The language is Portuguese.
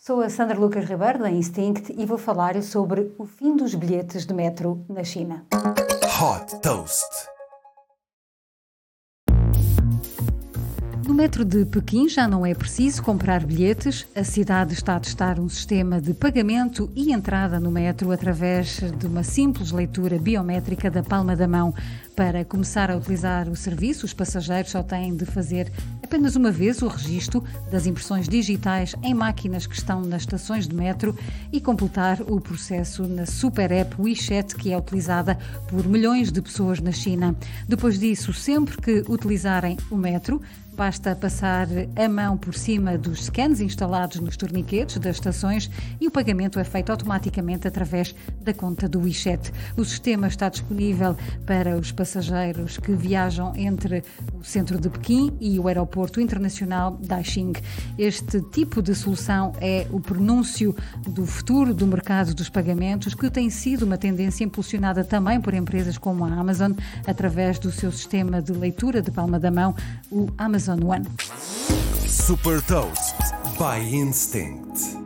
Sou a Sandra Lucas Ribeiro da Instinct e vou falar sobre o fim dos bilhetes de metro na China. Hot Toast. No metro de Pequim já não é preciso comprar bilhetes. A cidade está a testar um sistema de pagamento e entrada no metro através de uma simples leitura biométrica da palma da mão. Para começar a utilizar o serviço, os passageiros só têm de fazer apenas uma vez o registro das impressões digitais em máquinas que estão nas estações de metro e completar o processo na super app WeChat, que é utilizada por milhões de pessoas na China. Depois disso, sempre que utilizarem o metro, Basta passar a mão por cima dos scans instalados nos torniquetes das estações e o pagamento é feito automaticamente através da conta do WeChat. O sistema está disponível para os passageiros que viajam entre o centro de Pequim e o aeroporto internacional Daxing. Este tipo de solução é o pronúncio do futuro do mercado dos pagamentos, que tem sido uma tendência impulsionada também por empresas como a Amazon, através do seu sistema de leitura de palma da mão, o Amazon on one. Super Toast by Instinct.